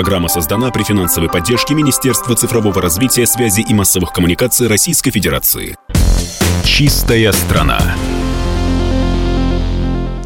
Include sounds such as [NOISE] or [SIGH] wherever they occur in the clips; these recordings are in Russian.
Программа создана при финансовой поддержке Министерства цифрового развития, связи и массовых коммуникаций Российской Федерации. Чистая страна.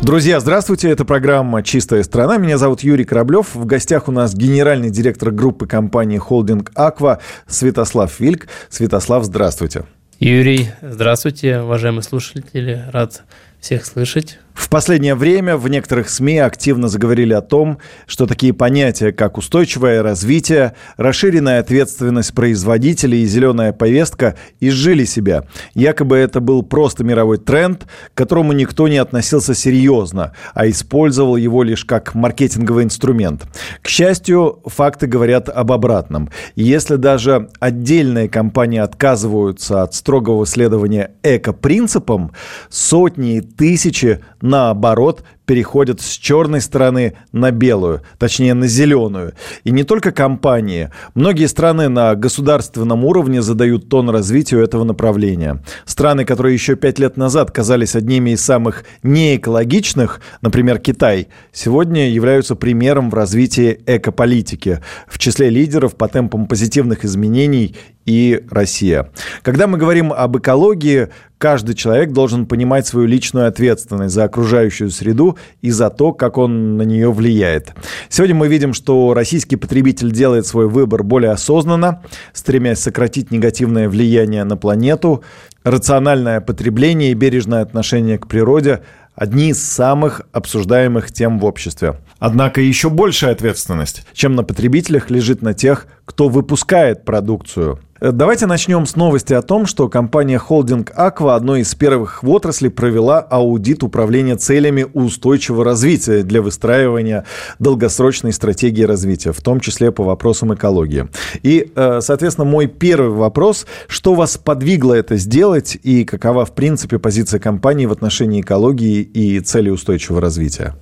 Друзья, здравствуйте. Это программа «Чистая страна». Меня зовут Юрий Кораблев. В гостях у нас генеральный директор группы компании «Холдинг Аква» Святослав Вильк. Святослав, здравствуйте. Юрий, здравствуйте, уважаемые слушатели. Рад всех слышать. В последнее время в некоторых СМИ активно заговорили о том, что такие понятия, как устойчивое развитие, расширенная ответственность производителей и зеленая повестка изжили себя. Якобы это был просто мировой тренд, к которому никто не относился серьезно, а использовал его лишь как маркетинговый инструмент. К счастью, факты говорят об обратном. Если даже отдельные компании отказываются от строгого следования эко-принципам, сотни и тысячи наоборот, переходят с черной стороны на белую, точнее на зеленую. И не только компании. Многие страны на государственном уровне задают тон развитию этого направления. Страны, которые еще пять лет назад казались одними из самых неэкологичных, например, Китай, сегодня являются примером в развитии экополитики. В числе лидеров по темпам позитивных изменений и Россия. Когда мы говорим об экологии, каждый человек должен понимать свою личную ответственность за окружающую среду и за то, как он на нее влияет. Сегодня мы видим, что российский потребитель делает свой выбор более осознанно, стремясь сократить негативное влияние на планету. Рациональное потребление и бережное отношение к природе – одни из самых обсуждаемых тем в обществе. Однако еще большая ответственность, чем на потребителях, лежит на тех, кто выпускает продукцию. Э, давайте начнем с новости о том, что компания Holding Aqua одной из первых в отрасли провела аудит управления целями устойчивого развития для выстраивания долгосрочной стратегии развития, в том числе по вопросам экологии. И, э, соответственно, мой первый вопрос, что вас подвигло это сделать и какова, в принципе, позиция компании в отношении экологии и цели устойчивого развития?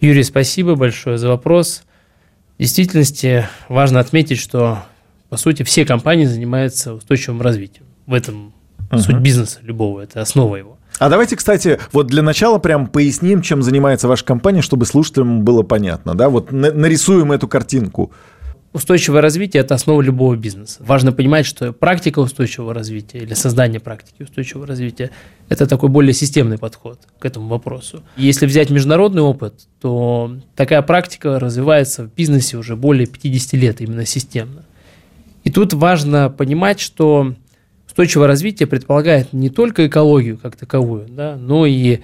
Юрий, спасибо большое за вопрос. В действительности важно отметить, что по сути, все компании занимаются устойчивым развитием. В этом uh-huh. суть бизнеса любого, это основа его. А давайте, кстати, вот для начала прям поясним, чем занимается ваша компания, чтобы слушателям было понятно, да? Вот нарисуем эту картинку. Устойчивое развитие – это основа любого бизнеса. Важно понимать, что практика устойчивого развития или создание практики устойчивого развития – это такой более системный подход к этому вопросу. Если взять международный опыт, то такая практика развивается в бизнесе уже более 50 лет именно системно. И тут важно понимать, что устойчивое развитие предполагает не только экологию как таковую, да, но и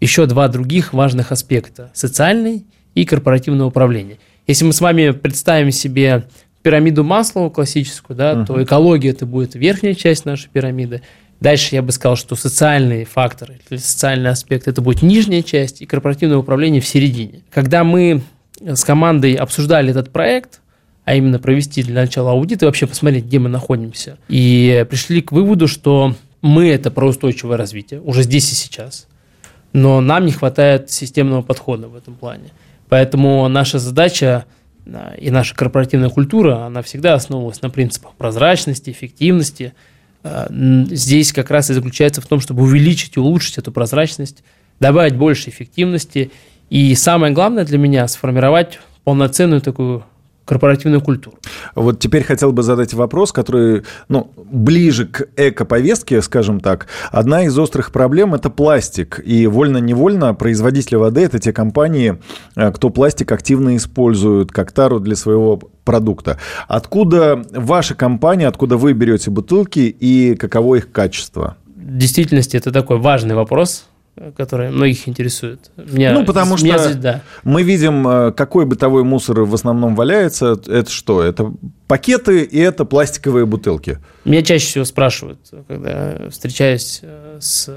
еще два других важных аспекта – социальный и корпоративное управление. Если мы с вами представим себе пирамиду Маслоу классическую, да, uh-huh. то экология – это будет верхняя часть нашей пирамиды. Дальше я бы сказал, что социальные факторы социальный аспект – это будет нижняя часть, и корпоративное управление в середине. Когда мы с командой обсуждали этот проект – а именно провести для начала аудит и вообще посмотреть, где мы находимся. И пришли к выводу, что мы это про устойчивое развитие, уже здесь и сейчас. Но нам не хватает системного подхода в этом плане. Поэтому наша задача и наша корпоративная культура, она всегда основывалась на принципах прозрачности, эффективности. А, здесь как раз и заключается в том, чтобы увеличить и улучшить эту прозрачность, добавить больше эффективности. И самое главное для меня – сформировать полноценную такую корпоративную культуру. Вот теперь хотел бы задать вопрос, который ну, ближе к эко-повестке, скажем так. Одна из острых проблем – это пластик. И вольно-невольно производители воды – это те компании, э, кто пластик активно используют как тару для своего продукта. Откуда ваша компания, откуда вы берете бутылки и каково их качество? В действительности это такой важный вопрос, которая многих интересует. Меня, ну, потому что меня, да. мы видим, э, какой бытовой мусор в основном валяется. Это что? Это пакеты и это пластиковые бутылки. Меня чаще всего спрашивают, когда встречаюсь э, с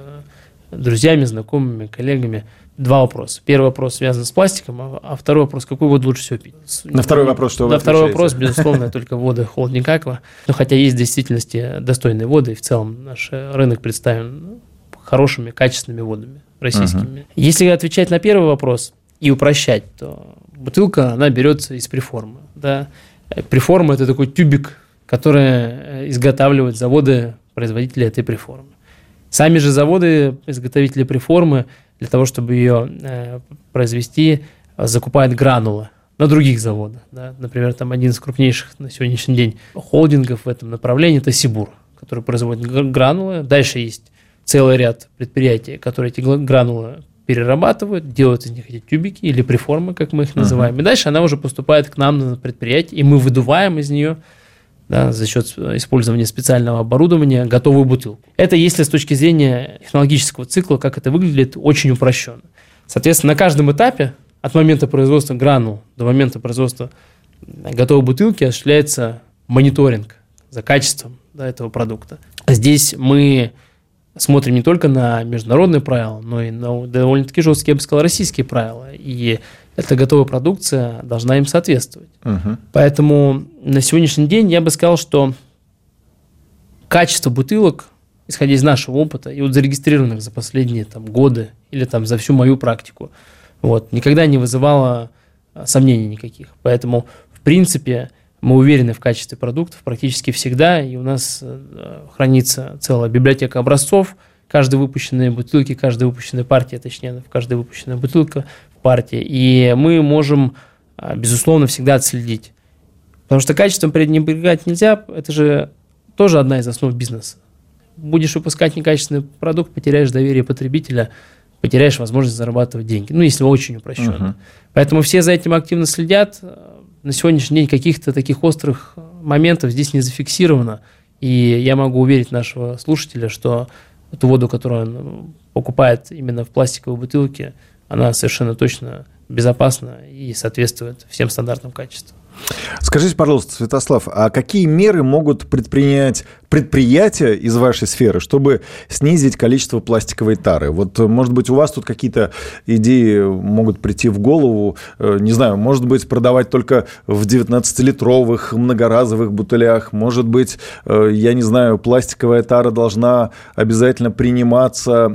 друзьями, знакомыми, коллегами, два вопроса. Первый вопрос связан с пластиком, а, а второй вопрос, какую воду лучше всего пить? На второй вопрос, что вы На второй вопрос, безусловно, только воды холодник аква. Но хотя есть в действительности достойные воды, и в целом наш рынок представлен хорошими, качественными водами российскими. Uh-huh. Если отвечать на первый вопрос и упрощать, то бутылка, она берется из приформы. Да? Приформа – это такой тюбик, который э, изготавливают заводы производители этой приформы. Сами же заводы, изготовители приформы, для того, чтобы ее э, произвести, закупают гранулы. на других заводах. Да. Например, там один из крупнейших на сегодняшний день холдингов в этом направлении – это Сибур, который производит гранулы. Дальше есть целый ряд предприятий, которые эти гранулы перерабатывают, делают из них эти тюбики или преформы, как мы их называем. Uh-huh. И дальше она уже поступает к нам на предприятие, и мы выдуваем из нее да, за счет использования специального оборудования готовую бутылку. Это если с точки зрения технологического цикла, как это выглядит, очень упрощенно. Соответственно, на каждом этапе, от момента производства гранул до момента производства готовой бутылки осуществляется мониторинг за качеством да, этого продукта. Здесь мы смотрим не только на международные правила, но и на довольно-таки жесткие, я бы сказал, российские правила. И эта готовая продукция должна им соответствовать. Угу. Поэтому на сегодняшний день я бы сказал, что качество бутылок, исходя из нашего опыта и вот зарегистрированных за последние там, годы или там, за всю мою практику, вот, никогда не вызывало а, сомнений никаких. Поэтому, в принципе, мы уверены в качестве продуктов практически всегда, и у нас э, хранится целая библиотека образцов, каждой выпущенной бутылки, каждая выпущенная партия, точнее, в каждой выпущенная бутылка партии. И мы можем, а, безусловно, всегда отследить. Потому что качеством пренебрегать нельзя, это же тоже одна из основ бизнеса. Будешь выпускать некачественный продукт, потеряешь доверие потребителя, потеряешь возможность зарабатывать деньги. Ну, если очень упрощенно. Uh-huh. Поэтому все за этим активно следят. На сегодняшний день каких-то таких острых моментов здесь не зафиксировано. И я могу уверить нашего слушателя, что эту воду, которую он покупает именно в пластиковой бутылке, она совершенно точно безопасна и соответствует всем стандартам качества. Скажите, пожалуйста, Святослав, а какие меры могут предпринять предприятия из вашей сферы, чтобы снизить количество пластиковой тары? Вот, может быть, у вас тут какие-то идеи могут прийти в голову, э, не знаю, может быть, продавать только в 19-литровых многоразовых бутылях, может быть, э, я не знаю, пластиковая тара должна обязательно приниматься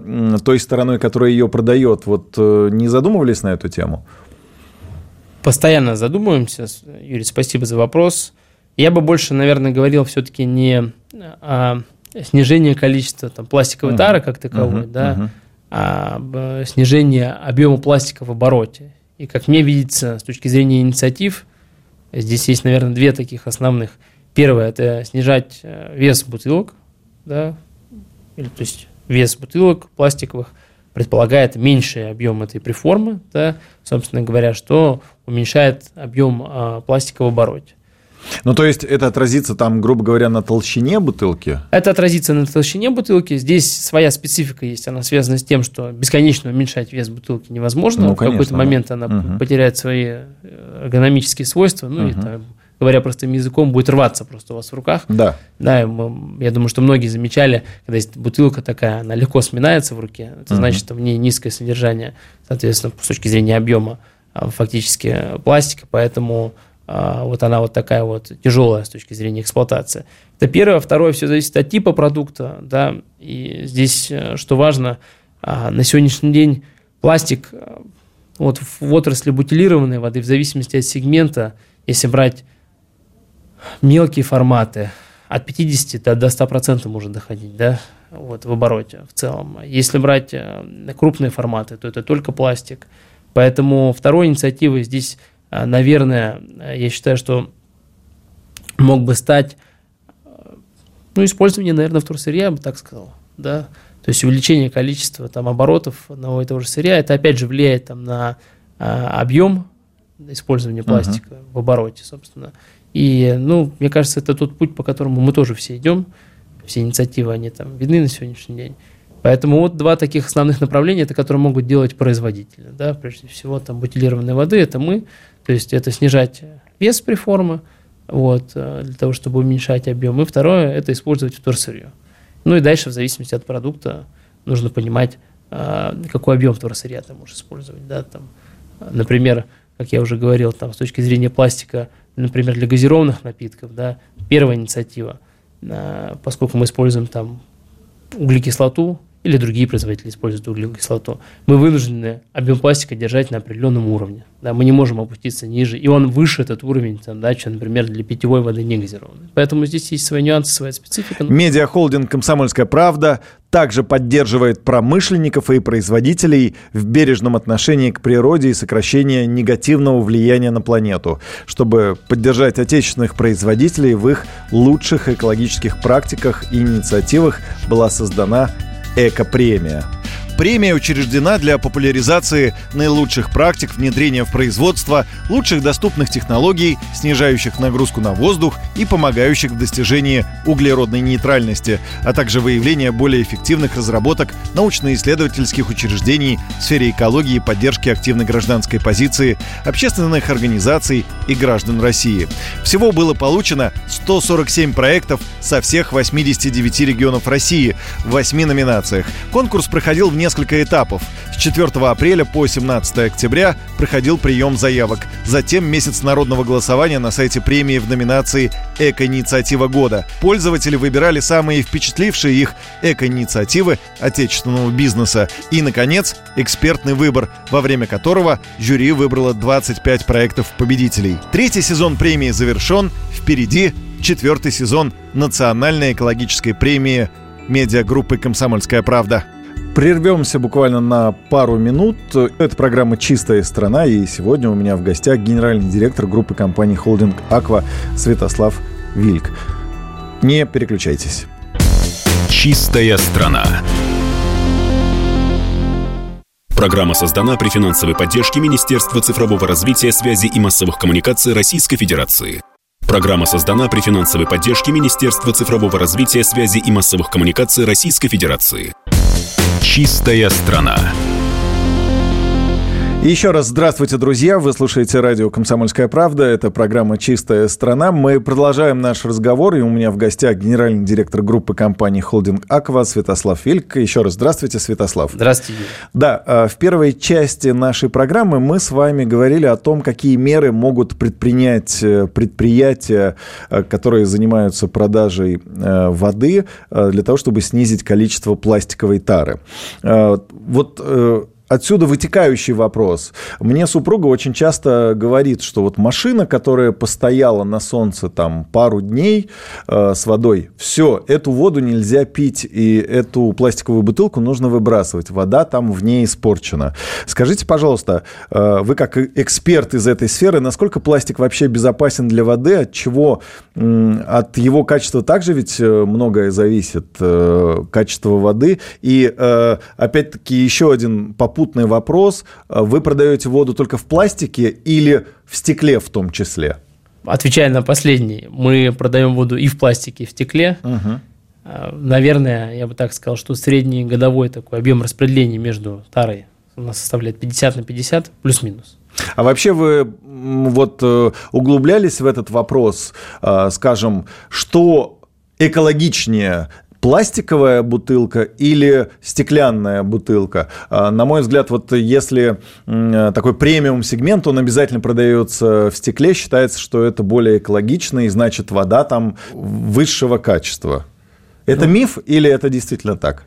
той стороной, которая ее продает. Вот э, не задумывались на эту тему? Постоянно задумываемся. Юрий, спасибо за вопрос. Я бы больше, наверное, говорил все-таки не о снижении количества там, пластиковой uh-huh. тары как таковой, uh-huh. да, uh-huh. а об снижении объема пластика в обороте. И как мне видится, с точки зрения инициатив, здесь есть, наверное, две таких основных. Первое – это снижать э, вес бутылок, да, или, то есть вес бутылок пластиковых – предполагает меньший объем этой преформы, да, собственно говоря, что уменьшает объем а, пластика в обороте. Ну, то есть это отразится там, грубо говоря, на толщине бутылки? Это отразится на толщине бутылки. Здесь своя специфика есть. Она связана с тем, что бесконечно уменьшать вес бутылки невозможно. Ну, конечно, в какой-то момент она угу. потеряет свои э, эргономические свойства. Ну, угу. и там, говоря простым языком, будет рваться просто у вас в руках. Да. Да, я думаю, что многие замечали, когда есть бутылка такая, она легко сминается в руке, это uh значит, что в ней низкое содержание, соответственно, с точки зрения объема а, фактически пластика, поэтому а, вот она вот такая вот тяжелая с точки зрения эксплуатации. Это первое. Второе, все зависит от типа продукта, да, и здесь, э, что важно, а, на сегодняшний день пластик вот в отрасли бутилированной воды, в зависимости от сегмента, если брать мелкие форматы, от 50 до, до 100% может доходить, да, вот, в обороте в целом. Если брать э, крупные форматы, то это только пластик. Поэтому второй инициативой здесь, э, наверное, я считаю, что мог бы стать ну, использование, наверное, вторсырья, я бы так сказал, да, то есть увеличение количества там оборотов одного и того же сырья, это опять же влияет там на а, объем использования пластика uh-huh. в обороте, собственно. И, ну, мне кажется, это тот путь, по которому мы тоже все идем. Все инициативы, они там видны на сегодняшний день. Поэтому вот два таких основных направления, это которые могут делать производители. Да? Прежде всего, там бутилированной воды, это мы. То есть это снижать вес преформы, вот, э, для того, чтобы уменьшать объем. И второе, это использовать вторсырье. Ну и дальше, в зависимости от продукта, нужно понимать, э, какой объем вторсырья ты можешь использовать. Да? Там, например, как я уже говорил, там, с точки зрения пластика например, для газированных напитков, да, первая инициатива, поскольку мы используем там углекислоту, или другие производители используют углекислую кислоту, мы вынуждены объем пластика держать на определенном уровне. Да, мы не можем опуститься ниже, и он выше этот уровень, там, да, чем, например, для питьевой воды не газированной. Поэтому здесь есть свои нюансы, своя специфика. Медиахолдинг «Комсомольская правда» также поддерживает промышленников и производителей в бережном отношении к природе и сокращении негативного влияния на планету, чтобы поддержать отечественных производителей в их лучших экологических практиках и инициативах была создана «Эко-премия». Премия учреждена для популяризации наилучших практик внедрения в производство лучших доступных технологий, снижающих нагрузку на воздух и помогающих в достижении углеродной нейтральности, а также выявления более эффективных разработок научно-исследовательских учреждений в сфере экологии и поддержки активной гражданской позиции, общественных организаций и граждан России. Всего было получено 147 проектов со всех 89 регионов России в 8 номинациях. Конкурс проходил в несколько этапов. С 4 апреля по 17 октября проходил прием заявок. Затем месяц народного голосования на сайте премии в номинации «Эко-инициатива года». Пользователи выбирали самые впечатлившие их эко-инициативы отечественного бизнеса. И, наконец, экспертный выбор, во время которого жюри выбрало 25 проектов победителей. Третий сезон премии завершен. Впереди четвертый сезон национальной экологической премии медиагруппы «Комсомольская правда». Прервемся буквально на пару минут. Это программа «Чистая страна», и сегодня у меня в гостях генеральный директор группы компании «Холдинг Аква» Святослав Вильк. Не переключайтесь. «Чистая страна». Программа создана при финансовой поддержке Министерства цифрового развития, связи и массовых коммуникаций Российской Федерации. Программа создана при финансовой поддержке Министерства цифрового развития, связи и массовых коммуникаций Российской Федерации. Чистая страна. Еще раз здравствуйте, друзья. Вы слушаете радио «Комсомольская правда». Это программа «Чистая страна». Мы продолжаем наш разговор. И у меня в гостях генеральный директор группы компании «Холдинг Аква» Святослав Фильк. Еще раз здравствуйте, Святослав. Здравствуйте. Да, а, в первой части нашей программы мы с вами говорили о том, какие меры могут предпринять э, предприятия, э, которые занимаются продажей э, воды, для того, чтобы снизить количество пластиковой тары. Вот Отсюда вытекающий вопрос. Мне супруга очень часто говорит, что вот машина, которая постояла на солнце там пару дней э, с водой, все, эту воду нельзя пить, и эту пластиковую бутылку нужно выбрасывать. Вода там в ней испорчена. Скажите, пожалуйста, э, вы как эксперт из этой сферы, насколько пластик вообще безопасен для воды, от чего, э, от его качества также ведь э, многое зависит, э, качество воды. И э, опять-таки еще один попутный попутный вопрос. Э, вы продаете воду только в пластике или в стекле в том числе? Отвечая на последний, мы продаем воду и в пластике, и в стекле. Угу. Наверное, я бы так сказал, что средний годовой такой объем распределения между тарой у нас составляет 50 на 50, плюс-минус. А вообще вы вот э, углублялись в этот вопрос, скажем, что экологичнее пластиковая бутылка или стеклянная бутылка. А, на мой взгляд, вот если такой премиум сегмент, он обязательно продается в стекле, считается, что это более экологично, и значит вода там высшего качества. Это ну, миф или это действительно так?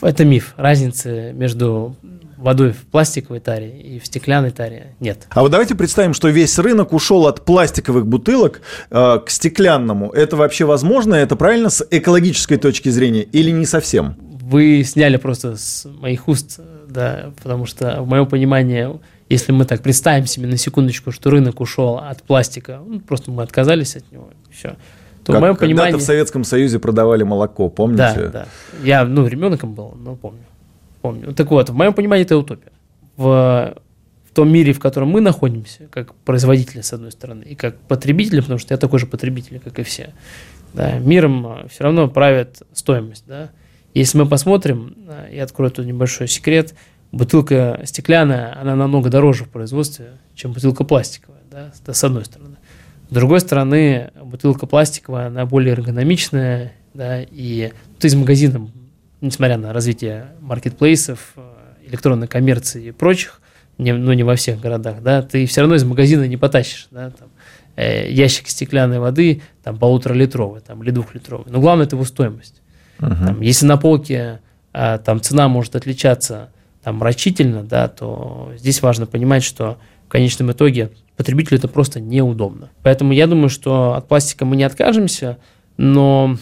Это миф. Разницы между водой в пластиковой таре и в стеклянной таре нет. А вот давайте представим, что весь рынок ушел от пластиковых бутылок э, к стеклянному. Это вообще возможно? Это правильно с экологической точки зрения или не совсем? Вы сняли просто с моих уст, да, потому что в моем понимании, если мы так представим себе на секундочку, что рынок ушел от пластика, ну, просто мы отказались от него, все. То как, в моем понимании... в Советском Союзе продавали молоко, помните? Да, да. Я, ну, ребенком был, но помню помню. Так вот, в моем понимании это утопия. В, в том мире, в котором мы находимся, как производители, с одной стороны, и как потребители, потому что я такой же потребитель, как и все, да, миром а, все равно правит стоимость. Да. Если мы посмотрим, а, я открою тут небольшой секрет, бутылка стеклянная, она намного дороже в производстве, чем бутылка пластиковая, да, с одной стороны. С другой стороны, бутылка пластиковая, она более эргономичная, да, и ты из магазина несмотря на развитие маркетплейсов, э, электронной коммерции и прочих, не, ну не во всех городах, да, ты все равно из магазина не потащишь, да, там, э, ящик стеклянной воды, там, полуторалитровый, там, или двухлитровый. Но главное – это его стоимость. Uh-huh. Там, если на полке а, там цена может отличаться там рачительно, да, то здесь важно понимать, что в конечном итоге потребителю это просто неудобно. Поэтому я думаю, что от пластика мы не откажемся, но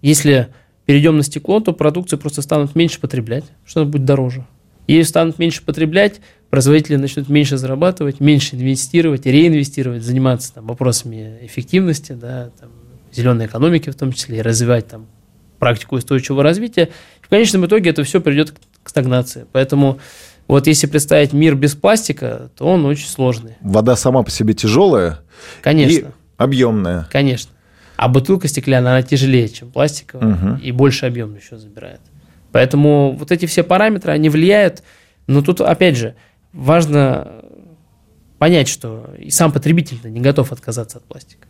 если перейдем на стекло, то продукцию просто станут меньше потреблять, что будет дороже. Если станут меньше потреблять, производители начнут меньше зарабатывать, меньше инвестировать, реинвестировать, заниматься там, вопросами эффективности, да, там, зеленой экономики в том числе, и развивать там, практику устойчивого развития. В конечном итоге это все придет к стагнации. Поэтому вот если представить мир без пластика, то он очень сложный. Вода сама по себе тяжелая. Конечно. И объемная. Конечно. А бутылка стеклянная, она тяжелее, чем пластиковая, угу. и больше объем еще забирает. Поэтому вот эти все параметры, они влияют. Но тут, опять же, важно понять, что и сам потребитель не готов отказаться от пластика.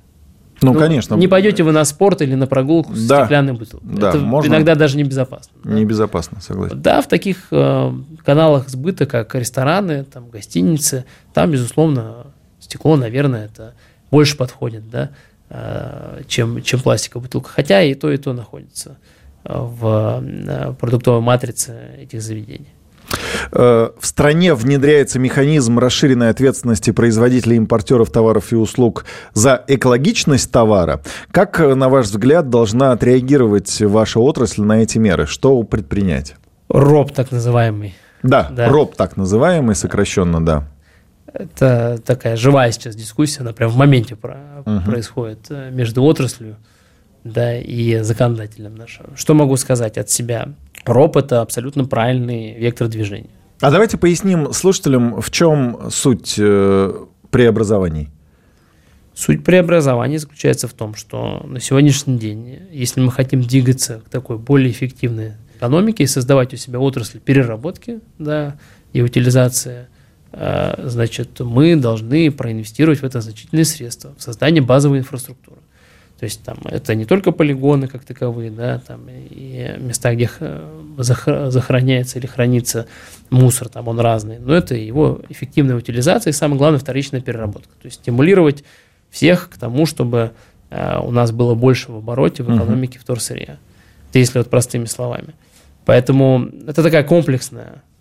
Ну, ну, конечно. Не пойдете вы на спорт или на прогулку с да, стеклянной бутылкой. Да, Это можно... иногда даже небезопасно. Небезопасно, согласен. Да, в таких э, каналах сбыта, как рестораны, там, гостиницы, там, безусловно, стекло, наверное, это больше подходит, да, чем, чем пластиковая бутылка. Хотя и то, и то находится в э, продуктовой матрице этих заведений. Э, в стране внедряется механизм расширенной ответственности производителей импортеров товаров и услуг за экологичность товара. Как, на ваш взгляд, должна отреагировать ваша отрасль на эти меры? Что предпринять? РОП так называемый. Да, да. РОП так называемый, сокращенно, да. Это такая живая сейчас дискуссия, она прям в моменте угу. происходит э, между отраслью да, и законодателем нашим. Что могу сказать от себя? РОП – это абсолютно правильный вектор движения. А давайте поясним слушателям, в чем суть э, преобразований. Суть преобразования заключается в том, что на сегодняшний день, если мы хотим двигаться к такой более эффективной экономике и создавать у себя отрасль переработки да, и утилизации, значит, мы должны проинвестировать в это значительные средства, в создание базовой инфраструктуры. То есть там это не только полигоны как таковые, да, там и места, где захороняется или хранится мусор, там он разный, но это его эффективная утилизация и самое главное вторичная переработка. То есть стимулировать всех к тому, чтобы э, у нас было больше в обороте в экономике вторсырья. Это если вот простыми словами. Поэтому это такая комплексная э,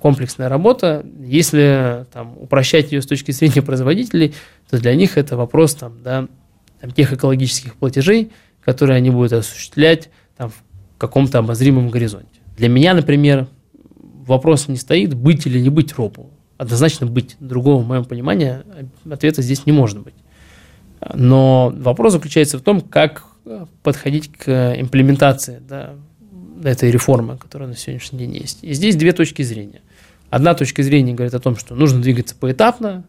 комплексная работа. Если там, упрощать ее с точки зрения производителей, то для них это вопрос там, да, там, тех экологических платежей, которые они будут осуществлять там, в каком-то обозримом горизонте. Для меня, например, вопрос не стоит, быть или не быть ропу. Однозначно быть. Другого, в моем понимании, ответа здесь не может быть. Но вопрос заключается в том, как подходить к имплементации да, этой реформы, которая на сегодняшний день есть. И здесь две точки зрения. Одна точка зрения говорит о том, что нужно двигаться поэтапно,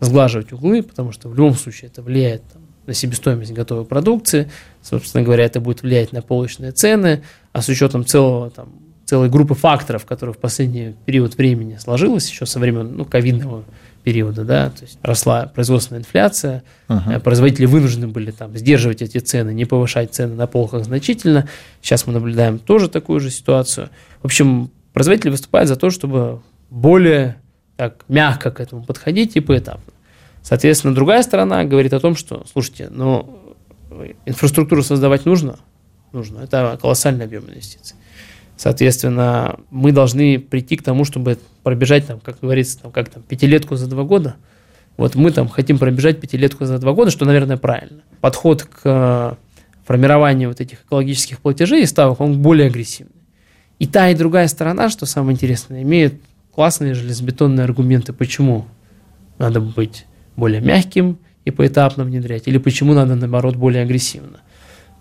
сглаживать углы, потому что в любом случае это влияет там, на себестоимость готовой продукции. Собственно говоря, это будет влиять на полочные цены, а с учетом целого, там, целой группы факторов, которые в последний период времени сложилось, еще со времен ну, ковидного периода, да, то есть росла производственная инфляция, uh-huh. производители вынуждены были там сдерживать эти цены, не повышать цены на полках значительно. Сейчас мы наблюдаем тоже такую же ситуацию. В общем, производители выступают за то, чтобы более так мягко к этому подходить и поэтапно. Соответственно, другая сторона говорит о том, что, слушайте, ну, инфраструктуру создавать нужно, нужно. Это колоссальный объем инвестиций. Соответственно, мы должны прийти к тому, чтобы пробежать, там, как говорится, там, как там, пятилетку за два года. Вот мы там хотим пробежать пятилетку за два года, что, наверное, правильно. Подход к формированию вот этих экологических платежей и ставок, он более агрессивный. И та, и другая сторона, что самое интересное, имеют классные железобетонные аргументы, почему надо быть более мягким и поэтапно внедрять, или почему надо, наоборот, более агрессивно.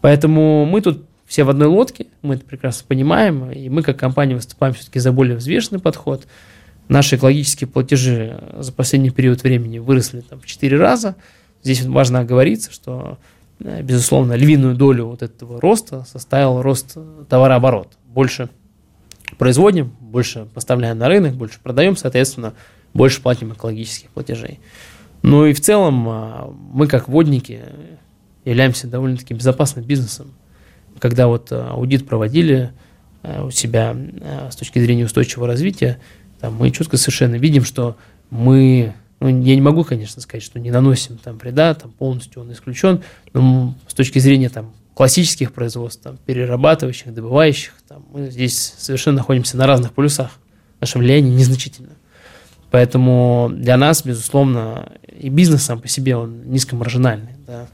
Поэтому мы тут все в одной лодке, мы это прекрасно понимаем, и мы как компания выступаем все-таки за более взвешенный подход. Наши экологические платежи за последний период времени выросли там, в 4 раза. Здесь важно оговориться, что, э, безусловно, львиную долю вот этого роста составил рост товарооборота. Больше производим, больше поставляем на рынок, больше продаем, соответственно, больше платим экологических платежей. Ну и в целом а, мы как водники являемся довольно-таки безопасным бизнесом. Когда вот а, аудит проводили а, у себя с точки зрения устойчивого развития, там мы четко совершенно видим, что мы, ну, я не могу, конечно, сказать, что не наносим там вреда, там полностью он исключен, но с точки зрения там классических производств, там, перерабатывающих, добывающих. Там, мы здесь совершенно находимся на разных полюсах. Наше влияние незначительно. Поэтому для нас, безусловно, и бизнес сам по себе, он низкомаржинальный. Да.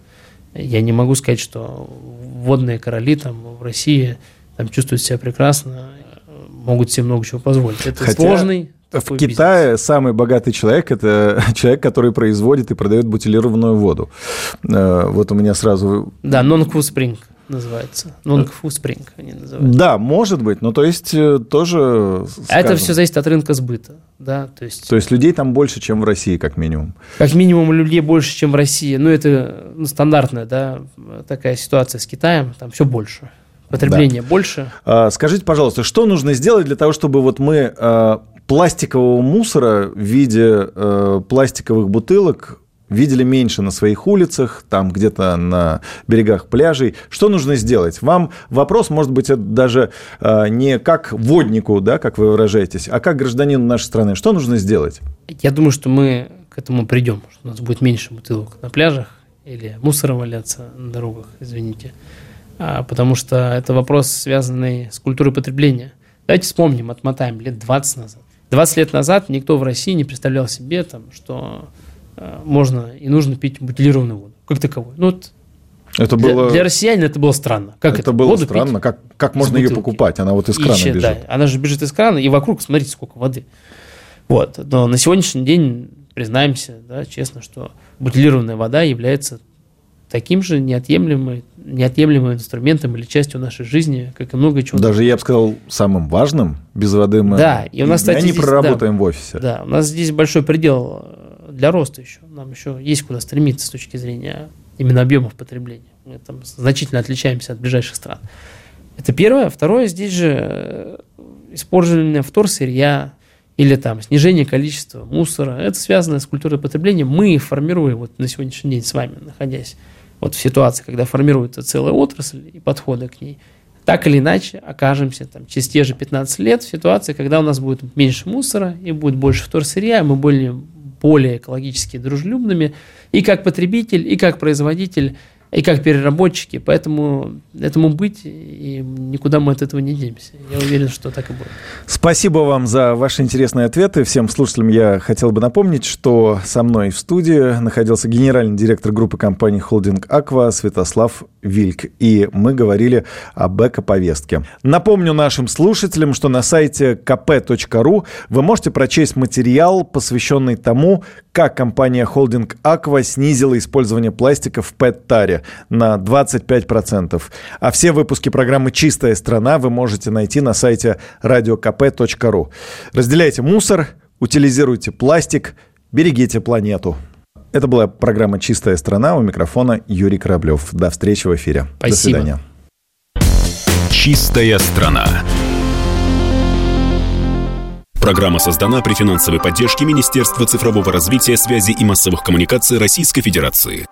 Я не могу сказать, что водные короли там, в России там, чувствуют себя прекрасно, могут себе много чего позволить. Это Хотя... сложный в Китае бизнес. самый богатый человек – это [LAUGHS] человек, который производит и продает бутилированную воду. Э, вот у меня сразу… Да, non-fu spring называется. Non-fu spring они называют. Да, может быть, но то есть э, тоже… Скажем, а это все зависит от рынка сбыта, да, то есть… То есть людей там больше, чем в России, как минимум? Как минимум людей больше, чем в России. Ну, это ну, стандартная, да, такая ситуация с Китаем, там все больше. Потребление да. больше. А, скажите, пожалуйста, что нужно сделать для того, чтобы вот мы а, пластикового мусора в виде э, пластиковых бутылок видели меньше на своих улицах, там где-то на берегах пляжей. Что нужно сделать? Вам вопрос, может быть, это даже э, не как воднику, да, как вы выражаетесь, а как гражданину нашей страны. Что нужно сделать? Я думаю, что мы к этому придем, что у нас будет меньше бутылок на пляжах или мусора валяться на дорогах, извините. А, потому что это вопрос, связанный с культурой потребления. Давайте вспомним, отмотаем лет 20 назад. 20 лет назад никто в России не представлял себе, там, что можно и нужно пить бутилированную воду, как таковой. Ну, вот это для, было... для россиян это было странно. Как это, это? было воду странно. Как, как можно ее покупать? Она вот из крана Ищет, бежит. Да, она же бежит из крана, и вокруг, смотрите, сколько воды. Вот. Но на сегодняшний день признаемся, да, честно, что бутилированная вода является таким же неотъемлемым, неотъемлемым инструментом или частью нашей жизни, как и много чего. Даже, я бы сказал, самым важным. Без воды мы да, и у нас, кстати, не здесь, проработаем да, в офисе. Да, у нас здесь большой предел э, для роста еще. Нам еще есть куда стремиться с точки зрения именно объемов потребления. Мы там значительно отличаемся от ближайших стран. Это первое. Второе, здесь же э, использование вторсырья, или там снижение количества мусора. Это связано с культурой потребления. Мы формируем вот на сегодняшний день с вами, находясь вот в ситуации, когда формируется целая отрасль и подходы к ней, так или иначе окажемся там, через те же 15 лет в ситуации, когда у нас будет меньше мусора и будет больше вторсырья, мы более, более экологически дружелюбными и как потребитель, и как производитель и как переработчики. Поэтому этому быть, и никуда мы от этого не денемся. Я уверен, что так и будет. Спасибо вам за ваши интересные ответы. Всем слушателям я хотел бы напомнить, что со мной в студии находился генеральный директор группы компании «Холдинг Аква» Святослав Вильк. И мы говорили об эко-повестке. Напомню нашим слушателям, что на сайте kp.ru вы можете прочесть материал, посвященный тому, как компания «Холдинг Аква» снизила использование пластика в ПЭТ-таре на 25%. А все выпуски программы «Чистая страна» вы можете найти на сайте radiokp.ru. Разделяйте мусор, утилизируйте пластик, берегите планету. Это была программа «Чистая страна». У микрофона Юрий Кораблев. До встречи в эфире. Спасибо. До свидания. «Чистая страна». Программа создана при финансовой поддержке Министерства цифрового развития, связи и массовых коммуникаций Российской Федерации.